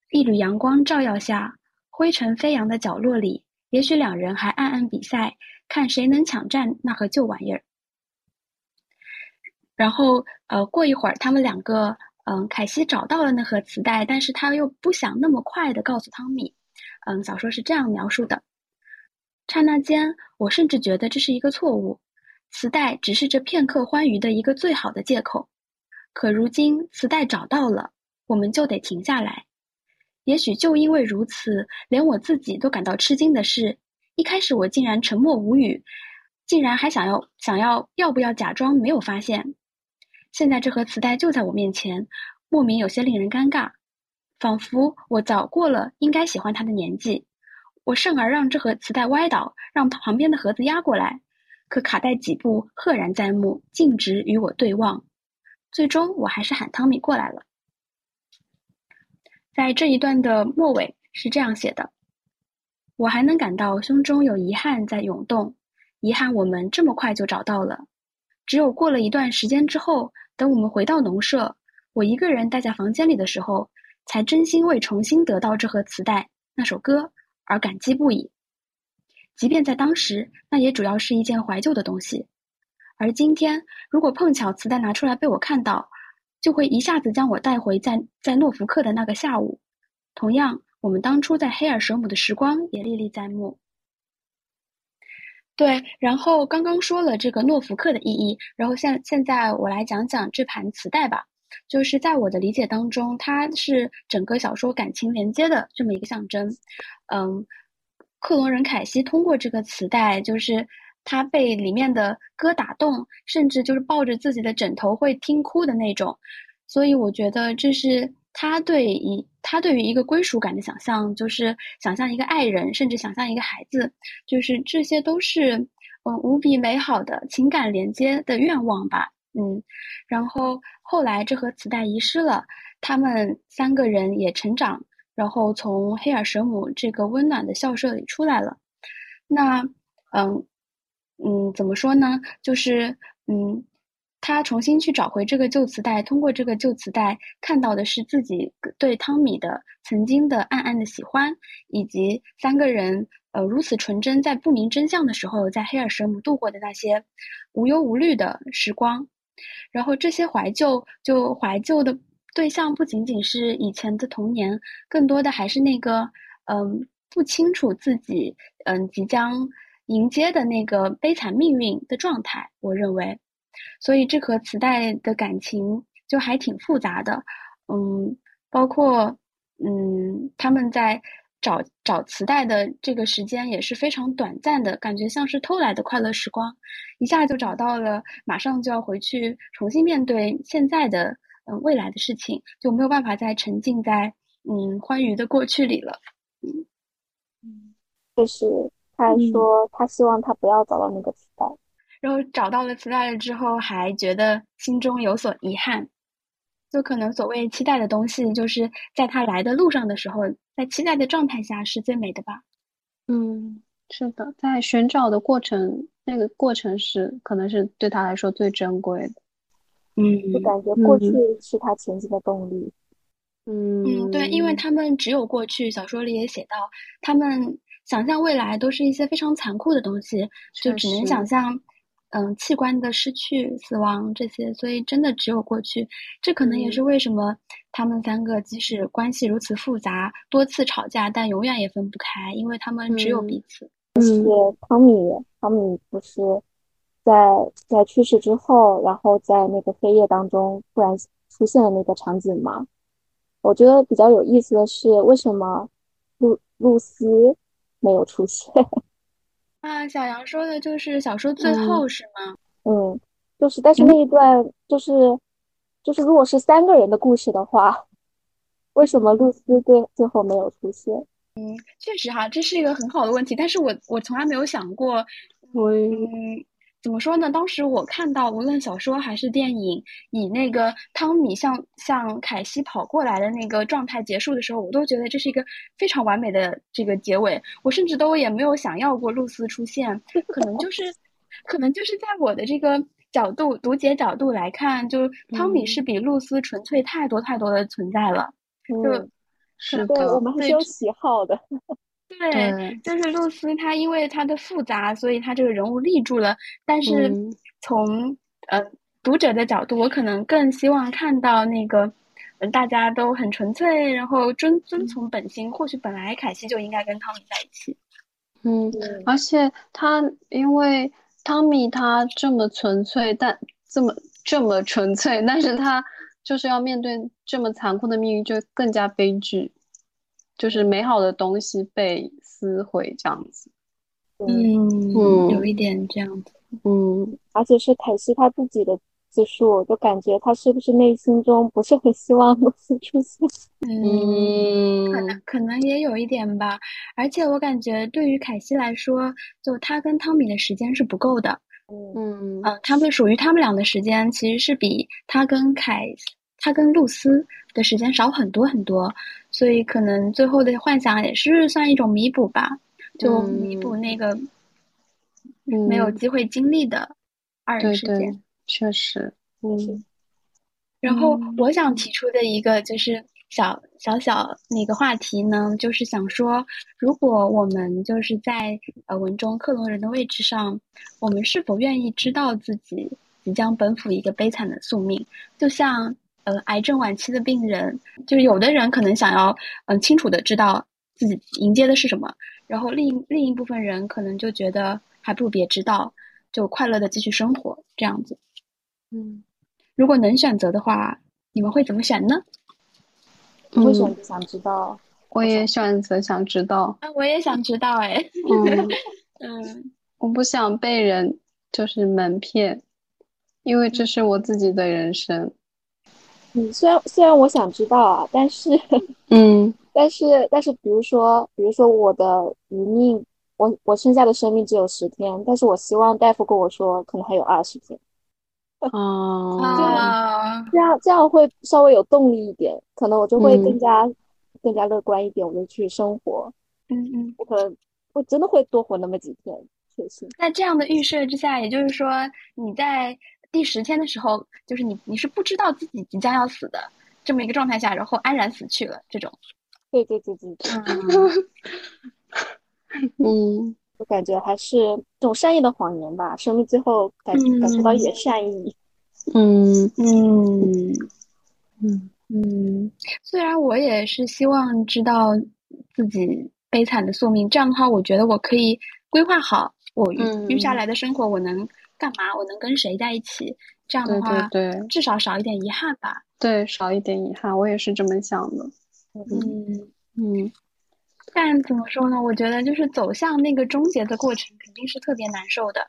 一缕阳光照耀下，灰尘飞扬的角落里，也许两人还暗暗比赛。看谁能抢占那盒旧玩意儿。然后，呃，过一会儿，他们两个，嗯，凯西找到了那盒磁带，但是他又不想那么快的告诉汤米。嗯，小说是这样描述的：刹那间，我甚至觉得这是一个错误，磁带只是这片刻欢愉的一个最好的借口。可如今，磁带找到了，我们就得停下来。也许就因为如此，连我自己都感到吃惊的是。一开始我竟然沉默无语，竟然还想要想要要不要假装没有发现。现在这盒磁带就在我面前，莫名有些令人尴尬，仿佛我早过了应该喜欢他的年纪。我甚而让这盒磁带歪倒，让旁边的盒子压过来，可卡带几步赫然在目，径直与我对望。最终我还是喊汤米过来了。在这一段的末尾是这样写的。我还能感到胸中有遗憾在涌动，遗憾我们这么快就找到了。只有过了一段时间之后，等我们回到农舍，我一个人待在房间里的时候，才真心为重新得到这盒磁带、那首歌而感激不已。即便在当时，那也主要是一件怀旧的东西。而今天，如果碰巧磁带拿出来被我看到，就会一下子将我带回在在诺福克的那个下午。同样。我们当初在黑尔舍姆的时光也历历在目。对，然后刚刚说了这个诺福克的意义，然后现现在我来讲讲这盘磁带吧。就是在我的理解当中，它是整个小说感情连接的这么一个象征。嗯，克隆人凯西通过这个磁带，就是他被里面的歌打动，甚至就是抱着自己的枕头会听哭的那种。所以我觉得这是他对一他对于一个归属感的想象，就是想象一个爱人，甚至想象一个孩子，就是这些都是嗯无比美好的情感连接的愿望吧。嗯，然后后来这盒磁带遗失了，他们三个人也成长，然后从黑尔舍姆这个温暖的校舍里出来了。那嗯嗯，怎么说呢？就是嗯。他重新去找回这个旧磁带，通过这个旧磁带看到的是自己对汤米的曾经的暗暗的喜欢，以及三个人呃如此纯真，在不明真相的时候，在黑尔舍姆度过的那些无忧无虑的时光。然后这些怀旧，就怀旧的对象不仅仅是以前的童年，更多的还是那个嗯不清楚自己嗯即将迎接的那个悲惨命运的状态。我认为。所以这和磁带的感情就还挺复杂的，嗯，包括嗯他们在找找磁带的这个时间也是非常短暂的，感觉像是偷来的快乐时光，一下就找到了，马上就要回去重新面对现在的嗯未来的事情，就没有办法再沉浸在嗯欢愉的过去里了，嗯。嗯，就是他说他希望他不要找到那个磁带。然后找到了磁带了之后，还觉得心中有所遗憾，就可能所谓期待的东西，就是在他来的路上的时候，在期待的状态下是最美的吧。嗯，是的，在寻找的过程，那个过程是可能是对他来说最珍贵的。嗯，就感觉过去是他前进的动力。嗯嗯，对，因为他们只有过去，小说里也写到，他们想象未来都是一些非常残酷的东西，就只能想象。嗯，器官的失去、死亡这些，所以真的只有过去。这可能也是为什么他们三个即使关系如此复杂，多次吵架，但永远也分不开，因为他们只有彼此。是汤米，汤米不是在在去世之后，然后在那个黑夜当中突然出现的那个场景吗？我觉得比较有意思的是，为什么露露丝没有出现？啊，小杨说的就是小说最后是吗？嗯，就是，但是那一段就是，就是如果是三个人的故事的话，为什么露丝最最后没有出现？嗯，确实哈，这是一个很好的问题，但是我我从来没有想过，嗯。怎么说呢？当时我看到无论小说还是电影，以那个汤米向向凯西跑过来的那个状态结束的时候，我都觉得这是一个非常完美的这个结尾。我甚至都也没有想要过露丝出现，可能就是，可能就是在我的这个角度读解角度来看，就 汤米是比露丝纯粹太多太多的存在了。就是的，我们还是有喜好的。对，就是露丝，她因为她的复杂，所以她这个人物立住了。但是从呃读者的角度，我可能更希望看到那个，嗯，大家都很纯粹，然后遵遵从本心。或许本来凯西就应该跟汤米在一起。嗯，而且他因为汤米他这么纯粹，但这么这么纯粹，但是他就是要面对这么残酷的命运，就更加悲剧。就是美好的东西被撕毁，这样子。嗯嗯，有一点这样子。嗯，而且是凯西他自己的自述，就感觉他是不是内心中不是很希望露丝出现？嗯，可能可能也有一点吧。而且我感觉对于凯西来说，就他跟汤米的时间是不够的。嗯嗯，他们属于他们俩的时间其实是比他跟凯他跟露丝的时间少很多很多。所以可能最后的幻想也是算一种弥补吧，就弥补那个没有机会经历的二人世界。确实，嗯。然后我想提出的一个就是小小小那个话题呢，就是想说，如果我们就是在呃文中克隆人的位置上，我们是否愿意知道自己即将奔赴一个悲惨的宿命？就像。呃，癌症晚期的病人，就是有的人可能想要，嗯，清楚的知道自己迎接的是什么，然后另一另一部分人可能就觉得还不如别知道，就快乐的继续生活这样子。嗯，如果能选择的话，你们会怎么选呢？为什么想知道？我也选择想知道。啊，我也想知道，哎，嗯 嗯我不想被人就是蒙骗，因为这是我自己的人生。嗯，虽然虽然我想知道啊，但是 嗯但是但是，比如说比如说我的余命，我我剩下的生命只有十天，但是我希望大夫跟我说可能还有二十天，哦，啊，这样这样会稍微有动力一点，可能我就会嗯更加、更加乐观一点，我就去生活，嗯嗯。我可能我真的会多活那么几天，确实。在这样的预设之下，也就是说，你在第十天的时候，就是你你是不知道自己即将要死的这么一个状态下，然后安然死去了，这种。对对对对对，嗯。嗯。我感觉还是这种善意的谎言吧，生命最后感感受到一点善意。嗯。嗯。嗯。嗯，虽然我也是希望知道自己悲惨的宿命，这样的话，我觉得我可以规划好我余下来的生活，我能干嘛，我能跟谁在一起，这样的对话，对对至少少一点遗憾吧。对，少一点遗憾，我也是这么想的。嗯。嗯但怎么说呢？我觉得就是走向那个终结的过程，肯定是特别难受的。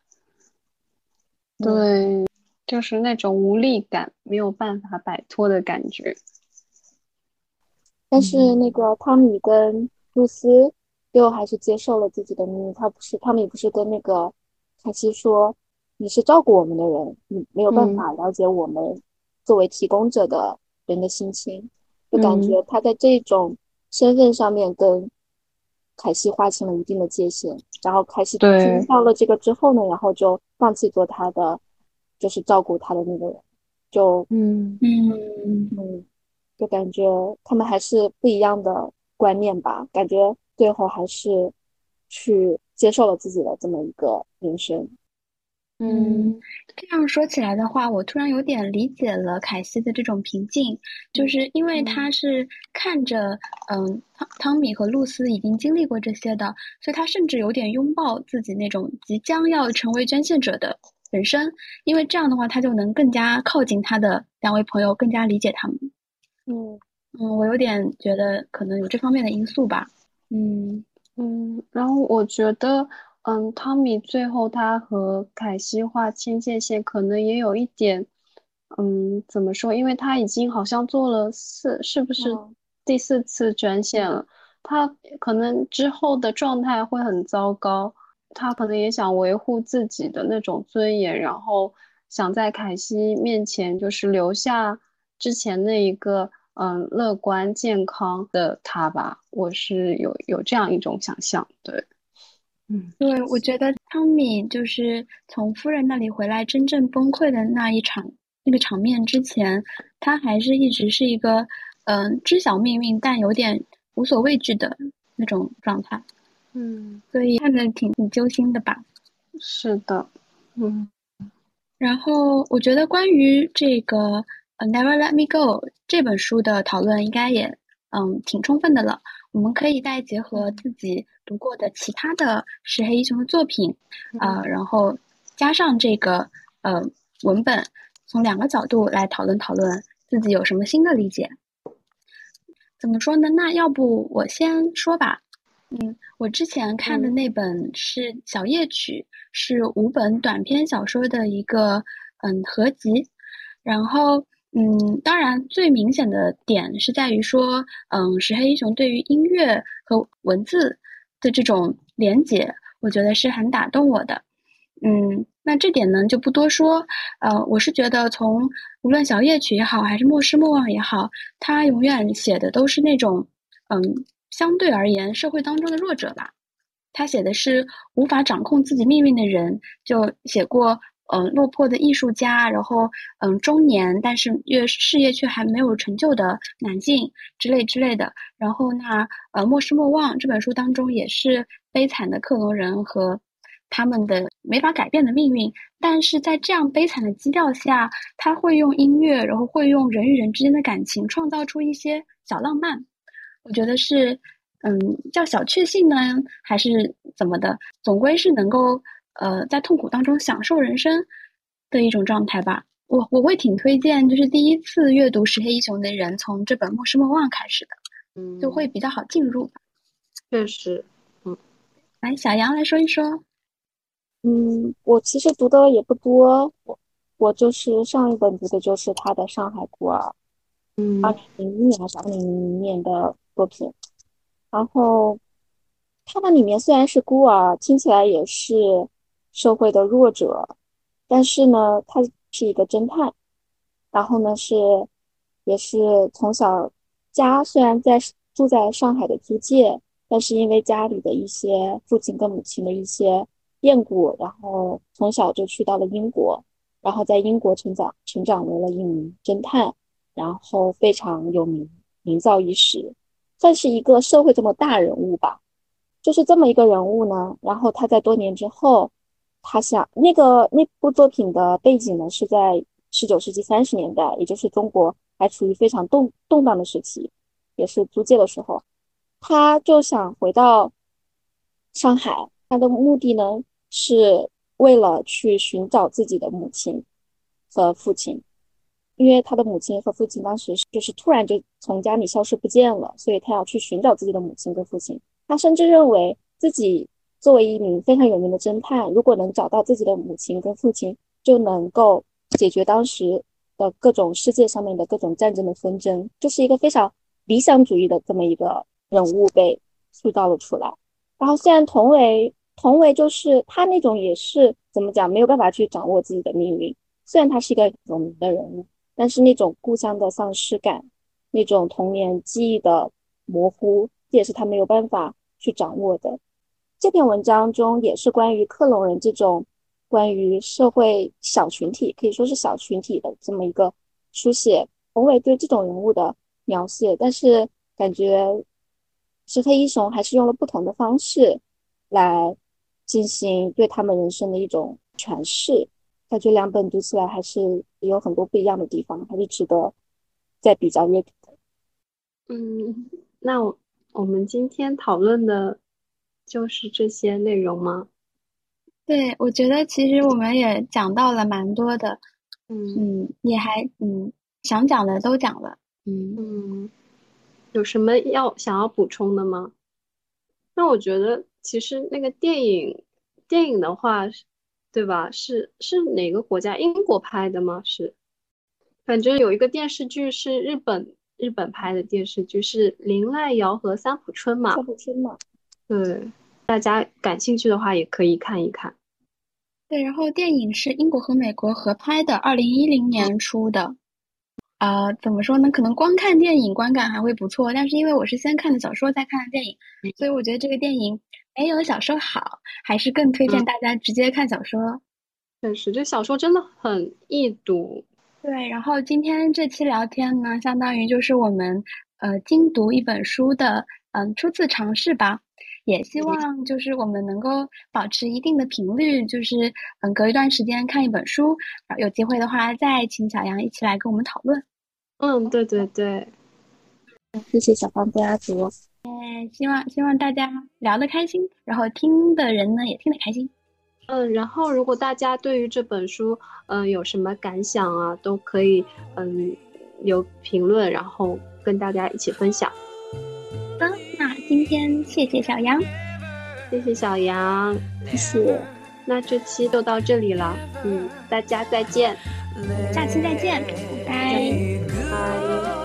对，就是那种无力感，没有办法摆脱的感觉。但是那个汤米跟露丝最后还是接受了自己的命运，他不是汤米不是跟那个凯西说，你是照顾我们的人，你没有办法了解我们作为提供者的人的心情，就感觉他在这种身份上面跟凯西划清了一定的界限，然后凯西对。听到了这个之后呢，然后就放弃做他的，就是照顾他的那个人，就嗯。嗯。嗯，就感觉他们还是不一样的观念吧，感觉最后还是去接受了自己的这么一个人生。嗯，这样说起来的话，我突然有点理解了凯西的这种平静，就是因为他是看着，嗯，汤汤米和露丝已经经历过这些的，所以他甚至有点拥抱自己那种即将要成为捐献者的本身，因为这样的话，他就能更加靠近他的两位朋友，更加理解他们。嗯嗯，我有点觉得可能有这方面的因素吧。嗯嗯，然后我觉得，嗯，汤米最后他和凯西划清界限，可能也有一点，嗯，怎么说？因为他已经好像做了四，是不是嗯第四次捐献了？他可能之后的状态会很糟糕，他可能也想维护自己的那种尊严，然后想在凯西面前就是留下之前那一个。嗯，乐观健康的他吧，我是有有这样一种想象，对，嗯，对，我觉得汤米就是从夫人那里回来，真正崩溃的那一场那个场面之前，他还是一直是一个嗯、知晓命运但有点无所畏惧的那种状态，嗯，所以看着挺挺揪心的吧。是的，嗯然后我觉得关于这个《呃 Never Let Me Go》这本书的讨论应该也嗯挺充分的了。我们可以再结合自己读过的其他的石黑一雄的作品，呃，然后加上这个呃文本，从两个角度来讨论讨论自己有什么新的理解。怎么说呢？那要不我先说吧。嗯，我之前看的那本是《小夜曲》，是五本短篇小说的一个嗯合集。然后嗯，当然最明显的点是在于说，嗯，石黑一雄对于音乐和文字的这种连结，我觉得是很打动我的。嗯，那这点呢就不多说。呃，我是觉得从无论小夜曲也好，还是莫失莫忘也好，他永远写的都是那种嗯。相对而言，社会当中的弱者吧，他写的是无法掌控自己命运的人，就写过嗯、呃、落魄的艺术家，然后嗯中年但是越事业却还没有成就的男性之类之类的。然后那呃莫失莫忘这本书当中也是悲惨的克隆人和他们的没法改变的命运，但是在这样悲惨的基调下，他会用音乐，然后会用人与人之间的感情，创造出一些小浪漫。我觉得是，嗯，叫小确幸呢，还是怎么的？总归是能够呃在痛苦当中享受人生的一种状态吧。我我会挺推荐，就是第一次阅读石黑一雄的人从这本《莫失莫忘》开始的，嗯，就会比较好进入。确实，嗯，来小杨来说一说。嗯，我其实读的也不多，我我就是上一本读的就是他的《上海孤儿》，嗯，二零零一年还是二零零零年的作品。然后他们里面虽然是孤儿，听起来也是社会的弱者，但是呢，他是一个侦探。然后呢，是也是从小家虽然在住在上海的租界，但是因为家里的一些父亲跟母亲的一些。变故，然后从小就去到了英国，然后在英国成长，成长为了一名侦探，然后非常有名，名噪一时，算是一个社会这么大人物吧。就是这么一个人物呢，然后他在多年之后，他想那个那部作品的背景呢是在十九世纪三十年代，也就是中国还处于非常动动荡的时期，也是租界的时候，他就想回到上海，他的目的呢。是为了去寻找自己的母亲和父亲，因为他的母亲和父亲当时就是突然就从家里消失不见了，所以他要去寻找自己的母亲跟父亲。他甚至认为自己作为一名非常有名的侦探，如果能找到自己的母亲跟父亲，就能够解决当时的各种世界上面的各种战争的纷争，就是一个非常理想主义的这么一个人物被塑造了出来。然后虽然同为。同为就是他那种也是怎么讲没有办法去掌握自己的命运，虽然他是一个有名的人物，但是那种故乡的丧失感，那种童年记忆的模糊，这也是他没有办法去掌握的。这篇文章中也是关于克隆人这种关于社会小群体，可以说是小群体的这么一个书写。宏伟对这种人物的描写，但是感觉石黑一雄还是用了不同的方式来。进行对他们人生的一种诠释，感觉两本读起来还是有很多不一样的地方，还是值得再比较阅读的。嗯，那我们今天讨论的就是这些内容吗？对，我觉得其实我们也讲到了蛮多的，嗯嗯，也还嗯想讲的都讲了，嗯嗯，有什么要想要补充的吗？那我觉得。其实那个电影，电影的话，对吧？是是哪个国家？英国拍的吗？是，反正有一个电视剧是日本日本拍的电视剧，是林濑遥和三浦春马。三浦春马。对，大家感兴趣的话也可以看一看。对，然后电影是英国和美国合拍的，二零一零年出的。啊，怎么说呢？可能光看电影观感还会不错，但是因为我是先看的小说再看的电影，所以我觉得这个电影没有小说好，还是更推荐大家直接看小说。确实，这小说真的很易读。对，然后今天这期聊天呢，相当于就是我们呃精读一本书的嗯初次尝试吧，也希望就是我们能够保持一定的频率，就是嗯隔一段时间看一本书，有机会的话再请小杨一起来跟我们讨论。嗯，对对对，谢谢小芳家族。嗯，希望希望大家聊得开心，然后听的人呢也听得开心。嗯，然后如果大家对于这本书，嗯，有什么感想啊，都可以嗯留评论，然后跟大家一起分享。今天谢谢小杨，谢谢小杨，谢谢。那这期就到这里了，嗯，大家再见，下期再见，拜拜。